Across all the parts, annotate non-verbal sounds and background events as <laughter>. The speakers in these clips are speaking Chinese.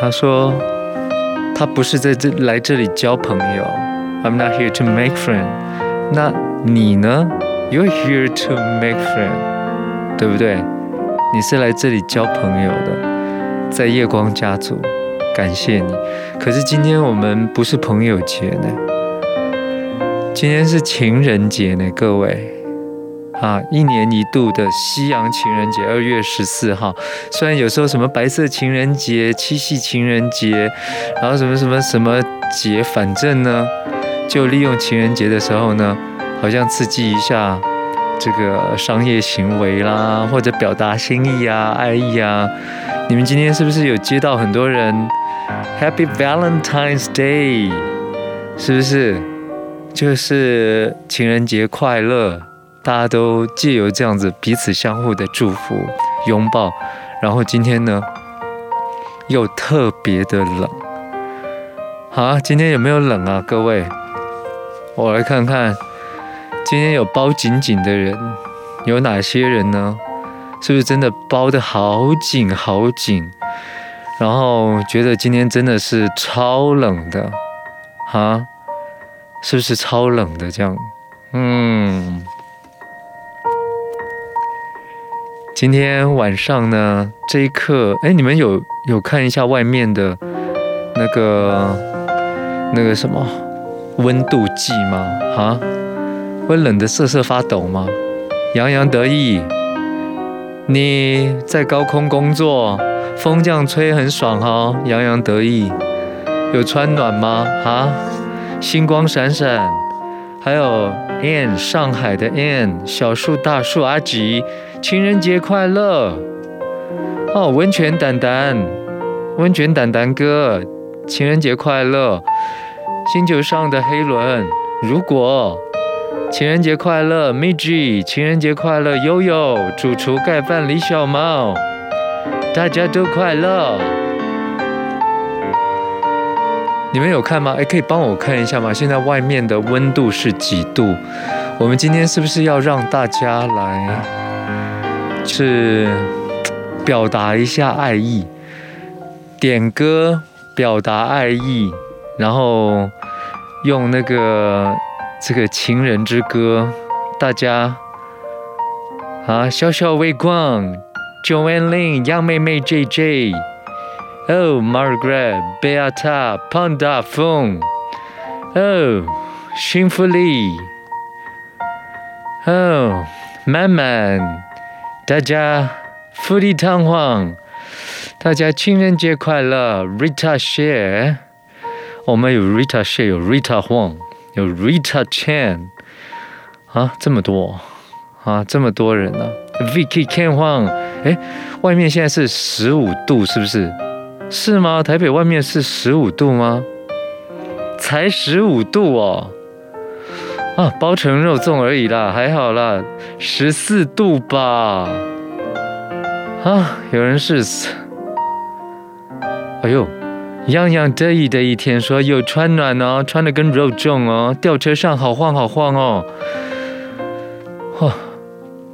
他说他不是在这来这里交朋友，I'm not here to make friend。那你呢？You're here to make friend，对不对？你是来这里交朋友的，在夜光家族，感谢你。可是今天我们不是朋友节呢，今天是情人节呢，各位。啊，一年一度的西洋情人节，二月十四号。虽然有时候什么白色情人节、七夕情人节，然后什么什么什么节，反正呢，就利用情人节的时候呢，好像刺激一下这个商业行为啦，或者表达心意啊、爱意啊。你们今天是不是有接到很多人 Happy Valentine's Day？是不是？就是情人节快乐。大家都借由这样子彼此相互的祝福、拥抱，然后今天呢又特别的冷。好，今天有没有冷啊，各位？我来看看，今天有包紧紧的人有哪些人呢？是不是真的包得好紧好紧？然后觉得今天真的是超冷的，啊？是不是超冷的这样？嗯。今天晚上呢，这一刻，哎，你们有有看一下外面的那个那个什么温度计吗？啊，会冷得瑟瑟发抖吗？洋洋得意，你在高空工作，风这样吹很爽哈、洋洋得意，有穿暖吗？啊，星光闪闪，还有 Ann 上海的 Ann 小树大树阿吉。情人节快乐！哦，温泉蛋蛋，温泉蛋蛋哥，情人节快乐！星球上的黑轮，如果情人节快乐，Miji，情人节快乐，悠悠，主厨盖饭，李小猫，大家都快乐。你们有看吗？哎，可以帮我看一下吗？现在外面的温度是几度？我们今天是不是要让大家来？是表达一下爱意，点歌表达爱意，然后用那个这个情人之歌，大家啊，小小微光，Joanne Lin，杨妹妹 J J。Oh,，Margaret，Beata，胖大凤，哦，幸福里，哦，慢慢。大家富丽堂皇，大家情人节快乐！Rita Share，我们有 Rita Share，有 Rita Huang，有 Rita Chan，啊，这么多啊，这么多人呢、啊、！Vicky Ken Huang，哎，外面现在是十五度，是不是？是吗？台北外面是十五度吗？才十五度哦。啊，包成肉粽而已啦，还好啦，十四度吧。啊，有人是，哎呦，洋洋得意的一天，说有穿暖哦，穿的跟肉粽哦，吊车上好晃好晃哦。嚯，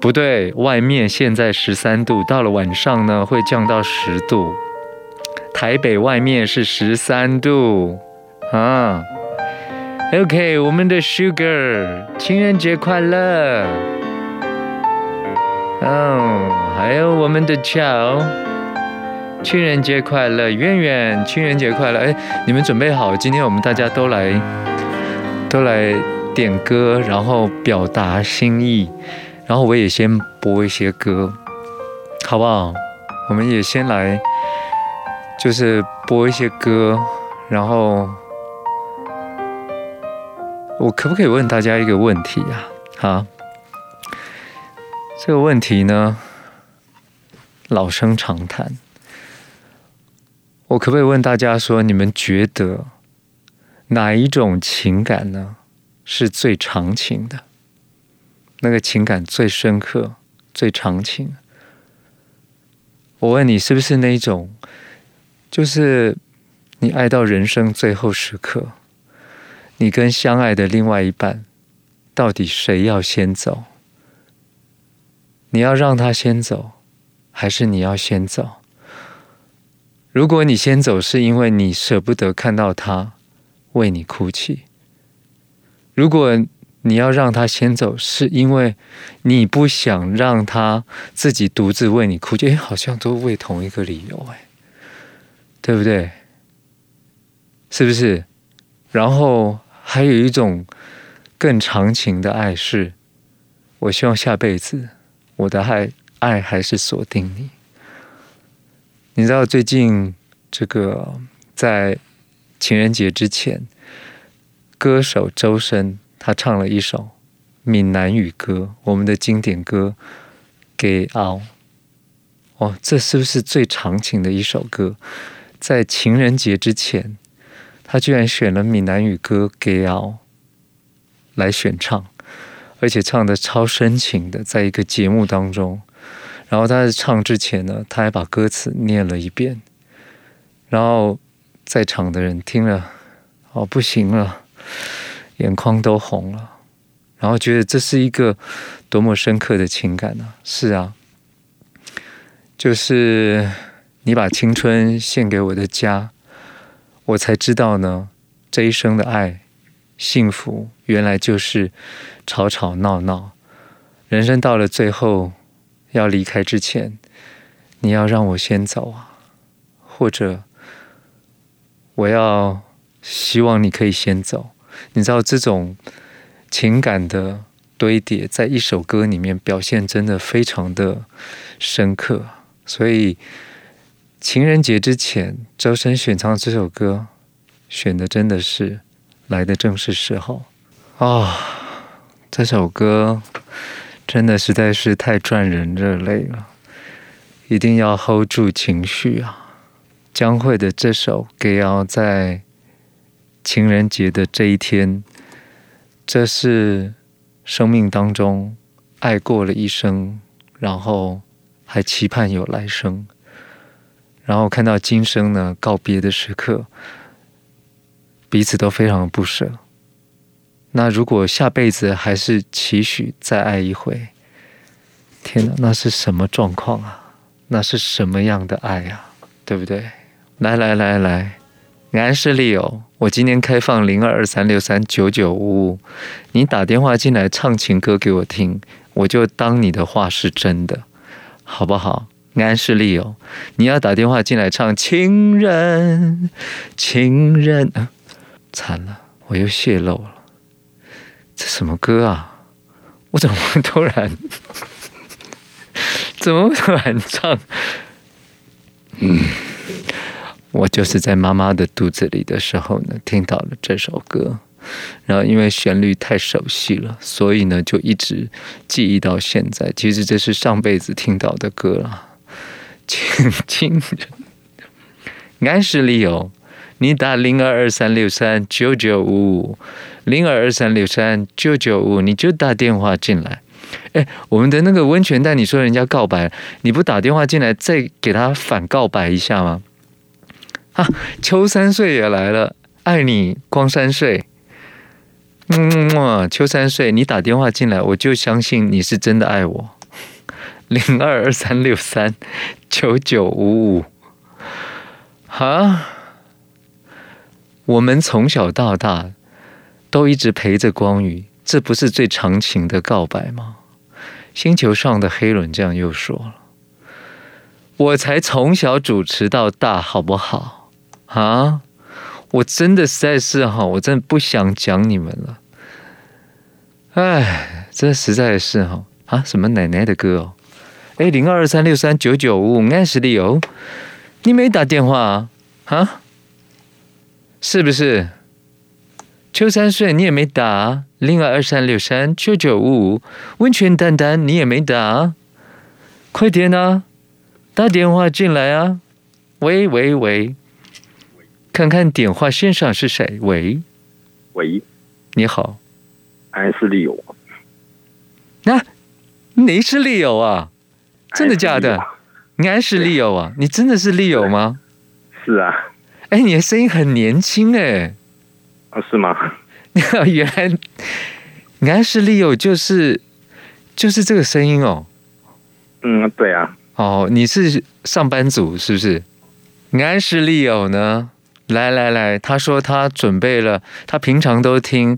不对，外面现在十三度，到了晚上呢会降到十度。台北外面是十三度啊。OK，我们的 Sugar，情人节快乐！哦，还有我们的 Chow，情人节快乐！圆圆，情人节快乐！哎，你们准备好？今天我们大家都来，都来点歌，然后表达心意，然后我也先播一些歌，好不好？我们也先来，就是播一些歌，然后。我可不可以问大家一个问题呀？啊，这个问题呢，老生常谈。我可不可以问大家说，你们觉得哪一种情感呢，是最长情的？那个情感最深刻、最长情？我问你，是不是那一种，就是你爱到人生最后时刻？你跟相爱的另外一半，到底谁要先走？你要让他先走，还是你要先走？如果你先走，是因为你舍不得看到他为你哭泣；如果你要让他先走，是因为你不想让他自己独自为你哭泣。哎，好像都为同一个理由，哎，对不对？是不是？然后还有一种更长情的爱是，我希望下辈子我的爱爱还是锁定你。你知道最近这个在情人节之前，歌手周深他唱了一首闽南语歌，我们的经典歌《给熬》。哦，这是不是最长情的一首歌？在情人节之前，他居然选了闽南语歌《给熬》来选唱，而且唱的超深情的，在一个节目当中。然后他在唱之前呢，他还把歌词念了一遍，然后在场的人听了，哦，不行了，眼眶都红了，然后觉得这是一个多么深刻的情感呢？是啊，就是你把青春献给我的家，我才知道呢，这一生的爱、幸福，原来就是吵吵闹闹，人生到了最后。要离开之前，你要让我先走啊，或者我要希望你可以先走。你知道这种情感的堆叠，在一首歌里面表现真的非常的深刻。所以情人节之前，周深选唱这首歌，选的真的是来的正是时候啊，这首歌。真的实在是太赚人热泪了，一定要 hold 住情绪啊！江蕙的这首《给熬》在情人节的这一天，这是生命当中爱过了一生，然后还期盼有来生，然后看到今生呢告别的时刻，彼此都非常的不舍。那如果下辈子还是期许再爱一回，天哪，那是什么状况啊？那是什么样的爱啊？对不对？来来来来，安室利友，我今天开放零二二三六三九九五五，你打电话进来唱情歌给我听，我就当你的话是真的，好不好？安室利友，你要打电话进来唱情人，情人，啊，惨了，我又泄露了。这什么歌啊？我怎么会突然，<laughs> 怎么会突然唱？嗯，我就是在妈妈的肚子里的时候呢，听到了这首歌，然后因为旋律太熟悉了，所以呢就一直记忆到现在。其实这是上辈子听到的歌了。请听，安室利友，你打零二二三六三九九五五。零二二三六三九九五，你就打电话进来。哎，我们的那个温泉蛋，你说人家告白，你不打电话进来再给他反告白一下吗？啊，秋三岁也来了，爱你光三岁。嗯哇，秋三岁，你打电话进来，我就相信你是真的爱我。零二二三六三九九五五，哈，我们从小到大。都一直陪着光宇，这不是最长情的告白吗？星球上的黑轮这样又说了：“我才从小主持到大，好不好？啊，我真的实在是哈，我真的不想讲你们了。哎，这实在是哈啊，什么奶奶的歌哦？哎，零二二三六三九九五，安室利友，你没打电话啊？啊，是不是？”秋三岁，你也没打零二二三六三九九五五，温泉蛋蛋你也没打，快点啊，打电话进来啊！喂喂喂，看看电话线上是谁？喂喂，你好，安室利友。那、啊、你是利友啊？真的假的？你还是 Leo 啊？你真的是 Leo 吗？是啊。哎，你的声音很年轻哎。啊，是吗？<laughs> 原来你还是 Leo，就是就是这个声音哦。嗯，对啊。哦，你是上班族是不是？安室利友呢？来来来，他说他准备了，他平常都听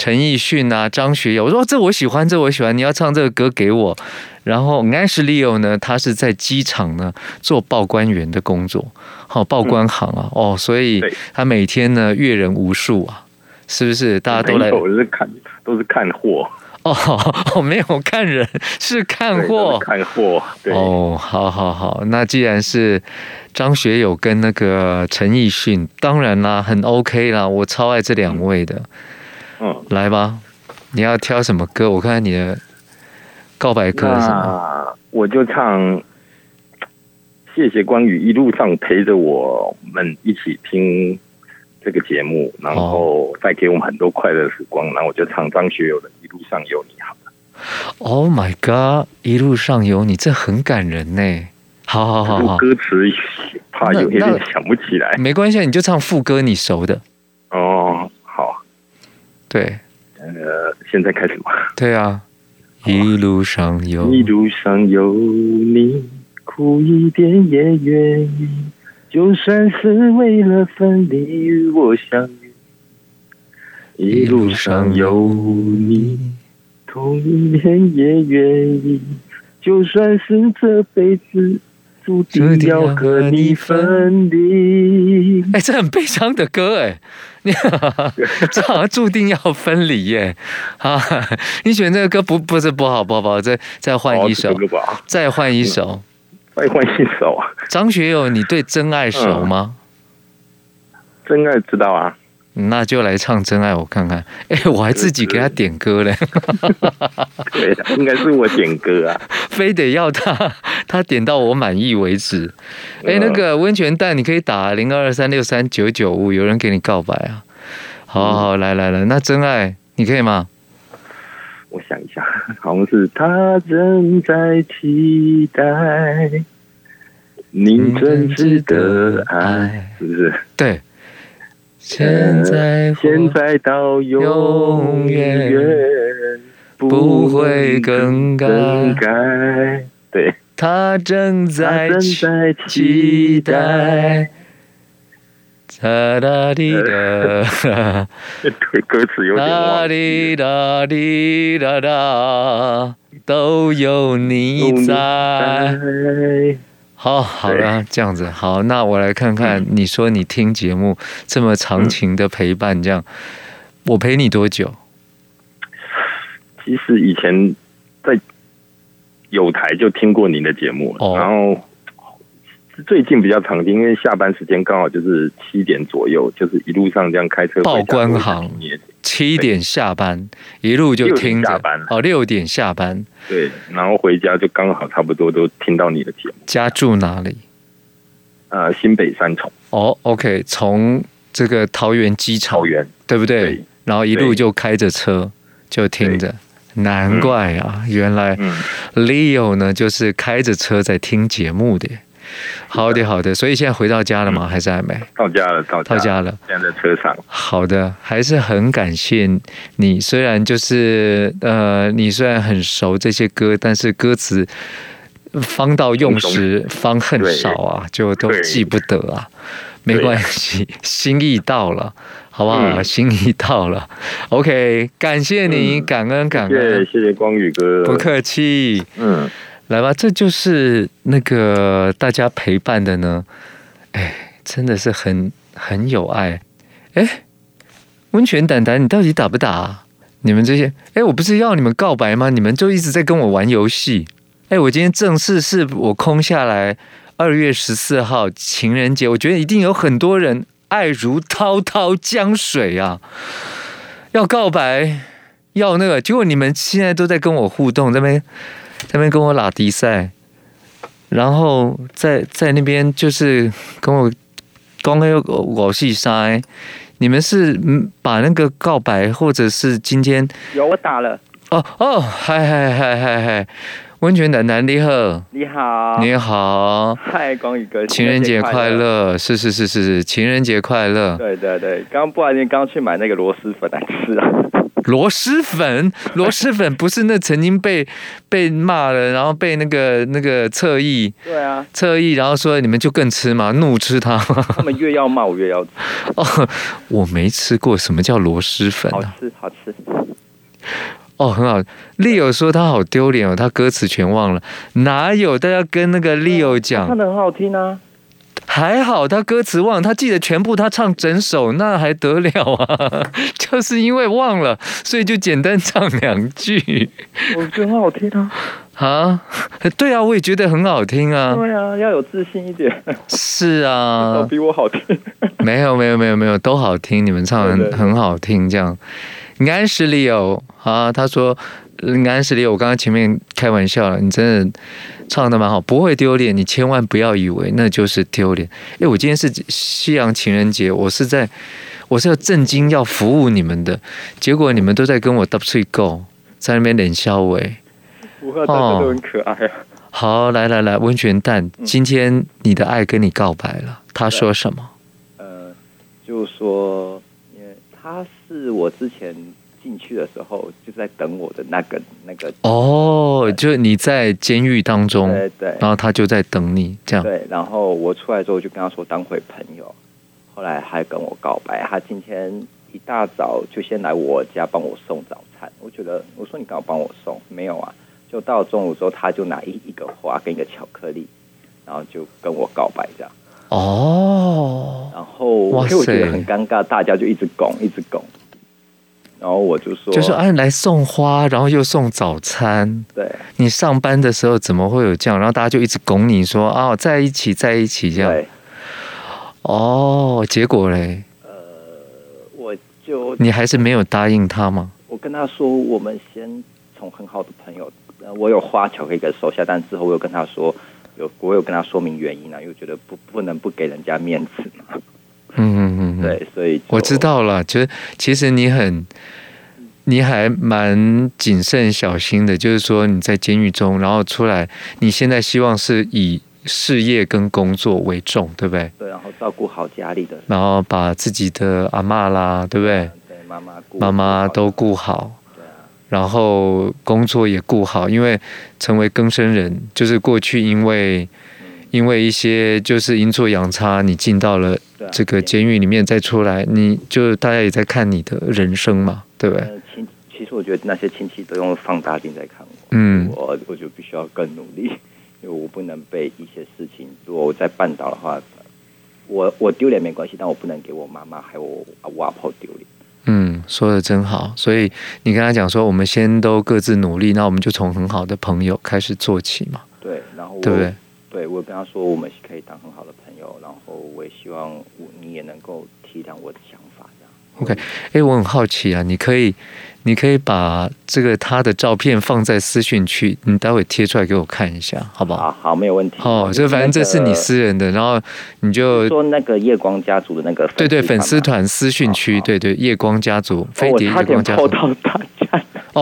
陈奕迅啊、张学友。我说这我喜欢，这我喜欢，你要唱这个歌给我。然后安室利友呢，他是在机场呢做报关员的工作，好报关行啊，嗯、哦，所以他每天呢阅人无数啊，是不是？大家都来，我是看都是看货。哦，<laughs> 哦，没有看人，是看货，看货。对哦，好好好，那既然是张学友跟那个陈奕迅，当然啦，很 OK 啦，我超爱这两位的。嗯，来吧，你要挑什么歌？我看看你的告白歌是什么？我就唱。谢谢关羽一路上陪着我们一起听。这个节目，然后带给我们很多快乐时光，然后我就唱张学友的《一路上有你》好了。Oh my god，《一路上有你》这很感人呢。好好好好，歌词怕有点想不起来，没关系，你就唱副歌，你熟的。哦，好，对，呃，现在开始吧。对啊，一路上有，一路上有你，苦一点也愿意。就算是为了分离与我相遇，一路上有你，痛一点也愿意。就算是这辈子注定要和你分离。哎，这很悲伤的歌哎，你 <laughs> 这好像注定要分离耶。啊，你选这个歌不不是不好不好不好，再再换一首，再换一首。再换一首啊！张学友，你对《真爱》熟吗？嗯，真爱知道啊，那就来唱《真爱》，我看看。<laughs> 哎、欸，我还自己给他点歌嘞。<laughs> 对，应该是我点歌啊，<laughs> 非得要他，他点到我满意为止。哎、欸，那个温泉蛋，你可以打零二二三六三九九五，有人给你告白啊。好好，好，来来来，那《真爱》你可以吗？我想一下，好像是他正在期待你真挚的爱，是不是？对，现在现在到永远不会更改。对，他正在期待。哒哒滴哒，<laughs> 歌词有点忘记。哒哒滴哒哒，都有你在。好，好了，这样子好，那我来看看。你说你听节目这么长情的陪伴，这样我陪你多久？其实以前在有台就听过您的节目，然后。最近比较常听，因为下班时间刚好就是七点左右，就是一路上这样开车。报关行七点下班，一路就听着。哦，六点下班。对，然后回家就刚好差不多都听到你的节目。家住哪里？呃，新北三重。哦，OK，从这个桃园机场，桃园对不对？对，然后一路就开着车就听着，难怪啊，嗯、原来 Leo 呢就是开着车在听节目的。好的，好的。所以现在回到家了吗？还是还没？到家了，到家了。到家了。现在在车上。好的，还是很感谢你。虽然就是呃，你虽然很熟这些歌，但是歌词方到用时方恨少啊，就都记不得啊。没关系，心意到了，好不好？嗯、心意到了。OK，感谢你，感恩感恩。谢谢光宇哥，不客气。嗯。来吧，这就是那个大家陪伴的呢，哎，真的是很很有爱。哎，温泉蛋蛋，你到底打不打？你们这些，哎，我不是要你们告白吗？你们就一直在跟我玩游戏。哎，我今天正式是我空下来，二月十四号情人节，我觉得一定有很多人爱如滔滔江水啊，要告白，要那个，结果你们现在都在跟我互动，这边。在那边跟我拉迪赛，然后在在那边就是跟我刚刚有我戏赛，你们是把那个告白或者是今天有我打了。哦哦，嗨嗨嗨嗨嗨，温泉奶奶你好，你好，你好，嗨光宇哥，情人节快乐，是是是是是，情人节快乐，对对对，刚不然你刚去买那个螺蛳粉来吃啊。螺蛳粉，<laughs> 螺蛳粉不是那曾经被被骂了，然后被那个那个侧翼，对啊，侧翼，然后说你们就更吃嘛，怒吃他。他们越要骂我越要吃。<laughs> 哦，我没吃过，什么叫螺蛳粉啊？好吃，好吃。哦，很好。Leo 说他好丢脸哦，他歌词全忘了。哪有？大家跟那个 Leo 讲，唱得很好听啊。还好他歌词忘，他记得全部，他唱整首那还得了啊？<laughs> 就是因为忘了，所以就简单唱两句。我觉得很好听啊！<laughs> 啊，对啊，我也觉得很好听啊。对啊，要有自信一点。是啊，都比我好听。<laughs> 没有没有没有没有，都好听，你们唱的很好听，这样。安石里有啊，他说安石里，我刚刚前面开玩笑了，你真的。唱得蛮好，不会丢脸。你千万不要以为那就是丢脸。哎，我今天是西洋情人节，我是在，我是要正经要服务你们的，结果你们都在跟我 double three go，在那边冷笑喂。不会，大家都很可爱啊。好，来来来，温泉蛋，今天你的爱跟你告白了，他说什么？呃，就说，因为他是我之前。进去的时候就在等我的那个那个哦，就你在监狱当中，对对，然后他就在等你这样。对，然后我出来之后就跟他说当回朋友，后来还跟我告白。他今天一大早就先来我家帮我送早餐，我觉得我说你干嘛帮我送？没有啊，就到中午之后他就拿一一个花跟一个巧克力，然后就跟我告白这样。哦，然后因为我觉得很尴尬，大家就一直拱一直拱。然后我就说，就是啊，来送花，然后又送早餐。对，你上班的时候怎么会有这样？然后大家就一直拱你说啊、哦，在一起，在一起这样。对。哦，结果嘞？呃，我就你还是没有答应他吗？我跟他说，我们先从很好的朋友，我有花巧克力给收下，但之后我有跟他说，有我有跟他说明原因啊，因为觉得不不能不给人家面子嘛。嗯嗯嗯，对，所以我知道了，就是其实你很，你还蛮谨慎小心的，就是说你在监狱中，然后出来，你现在希望是以事业跟工作为重，对不对？对，然后照顾好家里的，然后把自己的阿嬷啦，对不对？对，妈妈妈妈都顾好，对啊，然后工作也顾好，因为成为更生人，就是过去因为。因为一些就是阴错阳差，你进到了这个监狱里面再出来，你就大家也在看你的人生嘛，对不对？亲，其实我觉得那些亲戚都用放大镜在看我，嗯，我我就必须要更努力，<laughs> 因为我不能被一些事情，如果我再绊倒的话，我我丢脸没关系，但我不能给我妈妈还有我外婆丢脸。嗯，说的真好，所以你跟他讲说，我们先都各自努力，那我们就从很好的朋友开始做起嘛，对，然后对不对？对，我跟他说，我们可以当很好的朋友，然后我也希望我你也能够体谅我的想法，这样。OK，哎，我很好奇啊，你可以，你可以把这个他的照片放在私讯区，你待会贴出来给我看一下，好不好？好，好，没有问题。哦，这反正这是你私人的，然后你就说那个夜光家族的那个对对粉丝团私讯区，对对夜光家族，飞碟夜光家族。哦，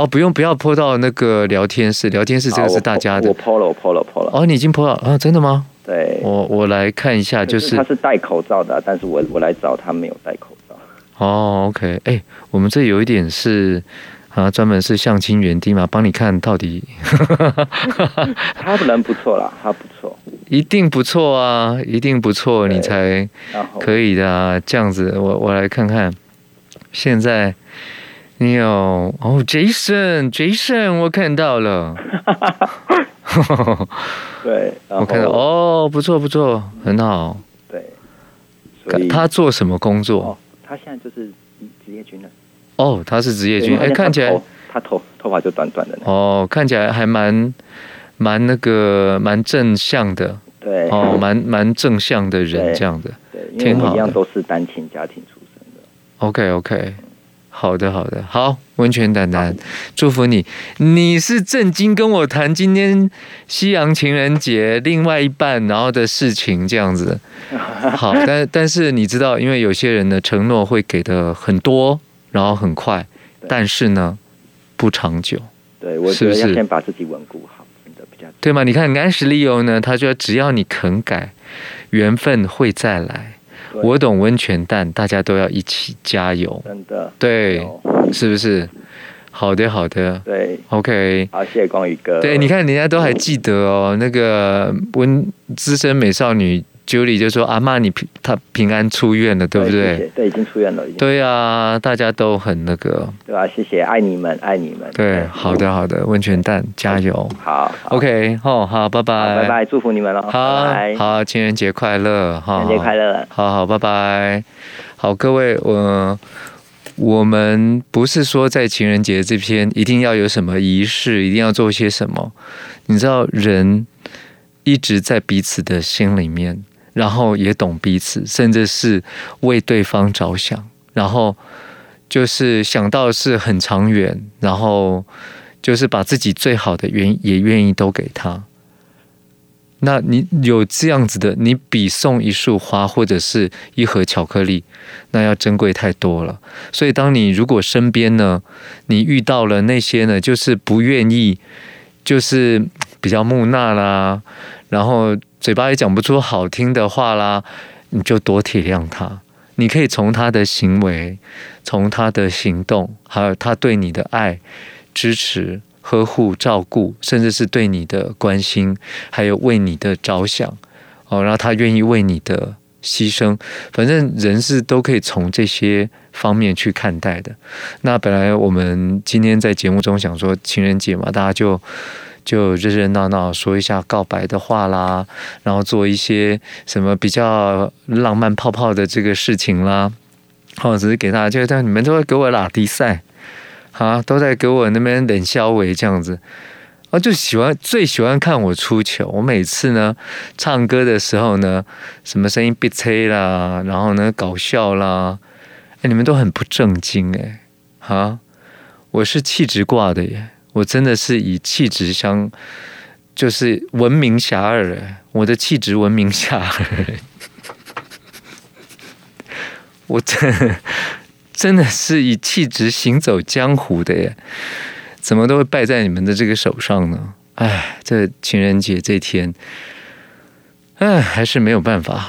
不用，不要 po 到那个聊天室，聊天室这个是大家的。我 po 了，我 po 了，po 了。哦，你已经 po 了啊？真的吗？对。我我来看一下，就是他是戴口罩的，但是我我来找他没有戴口罩。哦，OK，哎，我们这有一点是啊，专门是相亲园地嘛，帮你看到底。<laughs> 他人不错啦，他不错。一定不错啊，一定不错，你才可以的啊。这样子，我我来看看，现在。你有哦，Jason，Jason，我看到了。<laughs> 对，我看到哦，不错不错，很好。对，他做什么工作？哦，他现在就是职业军人。哦，他是职业军，哎，看起来他头头发就短短的。哦，看起来还蛮蛮那个蛮正向的。对，哦，蛮蛮正向的人这样的。对，因为我一样都是单亲家庭出身的。OK OK。好的，好的，好，温泉蛋蛋，祝福你。你是正经跟我谈今天西洋情人节另外一半然后的事情这样子。<laughs> 好，但但是你知道，因为有些人的承诺会给的很多，然后很快，但是呢不长久。对，我觉得要先把自己稳固好，真的比较对吗？你看安石利欧呢，他说只要你肯改，缘分会再来。我懂温泉蛋，大家都要一起加油。真的，对，是不是？好的，好的。对，OK。好，谢谢光宇哥。对，你看人家都还记得哦，嗯、那个温资深美少女。Julie 就说：“阿嬷，你平他平安出院了，对不对？对，对，已经出院了。对啊，大家都很那个。对啊，谢谢，爱你们，爱你们。对，好的，好的，温泉蛋，加油。好，OK，哦，好，拜拜，拜拜，祝福你们了。好，好，情人节快乐，哈，情人节快乐。好好，拜拜。好，各位，我我们不是说在情人节这篇一定要有什么仪式，一定要做些什么。你知道，人一直在彼此的心里面。”然后也懂彼此，甚至是为对方着想，然后就是想到是很长远，然后就是把自己最好的愿也愿意都给他。那你有这样子的，你比送一束花或者是一盒巧克力，那要珍贵太多了。所以，当你如果身边呢，你遇到了那些呢，就是不愿意，就是比较木讷啦，然后。嘴巴也讲不出好听的话啦，你就多体谅他。你可以从他的行为、从他的行动，还有他对你的爱、支持、呵护、照顾，甚至是对你的关心，还有为你的着想，哦，然后他愿意为你的牺牲，反正人是都可以从这些方面去看待的。那本来我们今天在节目中想说情人节嘛，大家就。就热热闹闹说一下告白的话啦，然后做一些什么比较浪漫泡泡的这个事情啦，哦，只是给大家，就但你们都会给我拉低赛，啊，都在给我那边冷笑维这样子，我就喜欢最喜欢看我出糗。我每次呢唱歌的时候呢，什么声音鼻塞啦，然后呢搞笑啦，哎，你们都很不正经哎，啊，我是气质挂的耶。我真的是以气质相，就是闻名遐迩。我的气质闻名遐迩，<laughs> 我真真的是以气质行走江湖的耶，怎么都会败在你们的这个手上呢？哎，这情人节这天，哎，还是没有办法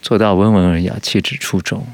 做到温文尔雅、气质出众。